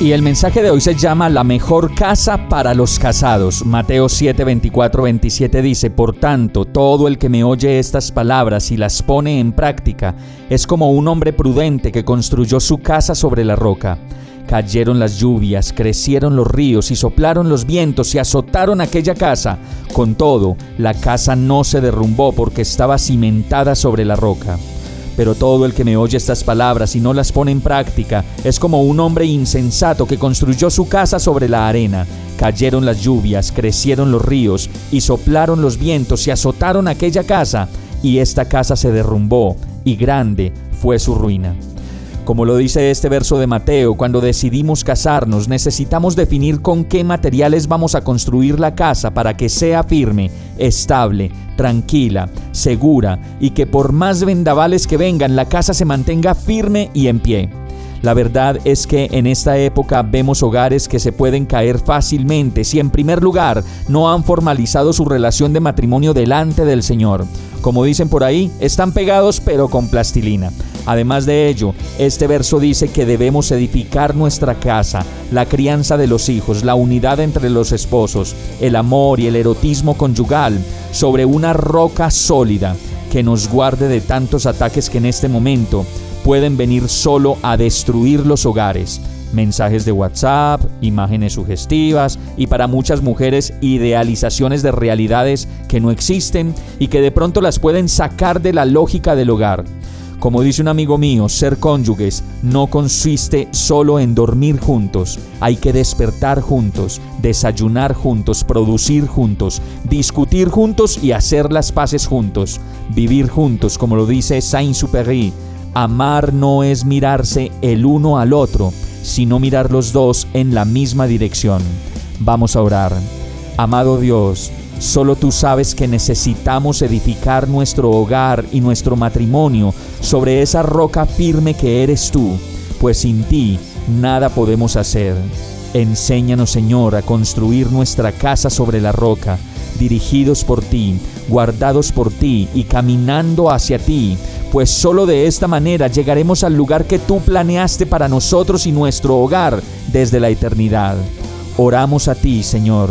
Y el mensaje de hoy se llama La mejor casa para los casados. Mateo 7, 24, 27 dice, Por tanto, todo el que me oye estas palabras y las pone en práctica es como un hombre prudente que construyó su casa sobre la roca. Cayeron las lluvias, crecieron los ríos y soplaron los vientos y azotaron aquella casa. Con todo, la casa no se derrumbó porque estaba cimentada sobre la roca. Pero todo el que me oye estas palabras y no las pone en práctica es como un hombre insensato que construyó su casa sobre la arena. Cayeron las lluvias, crecieron los ríos y soplaron los vientos y azotaron aquella casa, y esta casa se derrumbó, y grande fue su ruina. Como lo dice este verso de Mateo, cuando decidimos casarnos necesitamos definir con qué materiales vamos a construir la casa para que sea firme, estable, tranquila, segura y que por más vendavales que vengan la casa se mantenga firme y en pie. La verdad es que en esta época vemos hogares que se pueden caer fácilmente si en primer lugar no han formalizado su relación de matrimonio delante del Señor. Como dicen por ahí, están pegados pero con plastilina. Además de ello, este verso dice que debemos edificar nuestra casa, la crianza de los hijos, la unidad entre los esposos, el amor y el erotismo conyugal sobre una roca sólida que nos guarde de tantos ataques que en este momento pueden venir solo a destruir los hogares. Mensajes de WhatsApp, imágenes sugestivas y para muchas mujeres idealizaciones de realidades que no existen y que de pronto las pueden sacar de la lógica del hogar. Como dice un amigo mío, ser cónyuges no consiste solo en dormir juntos, hay que despertar juntos, desayunar juntos, producir juntos, discutir juntos y hacer las paces juntos, vivir juntos, como lo dice Saint-Supéry. Amar no es mirarse el uno al otro, sino mirar los dos en la misma dirección. Vamos a orar. Amado Dios, Solo tú sabes que necesitamos edificar nuestro hogar y nuestro matrimonio sobre esa roca firme que eres tú, pues sin ti nada podemos hacer. Enséñanos, Señor, a construir nuestra casa sobre la roca, dirigidos por ti, guardados por ti y caminando hacia ti, pues solo de esta manera llegaremos al lugar que tú planeaste para nosotros y nuestro hogar desde la eternidad. Oramos a ti, Señor,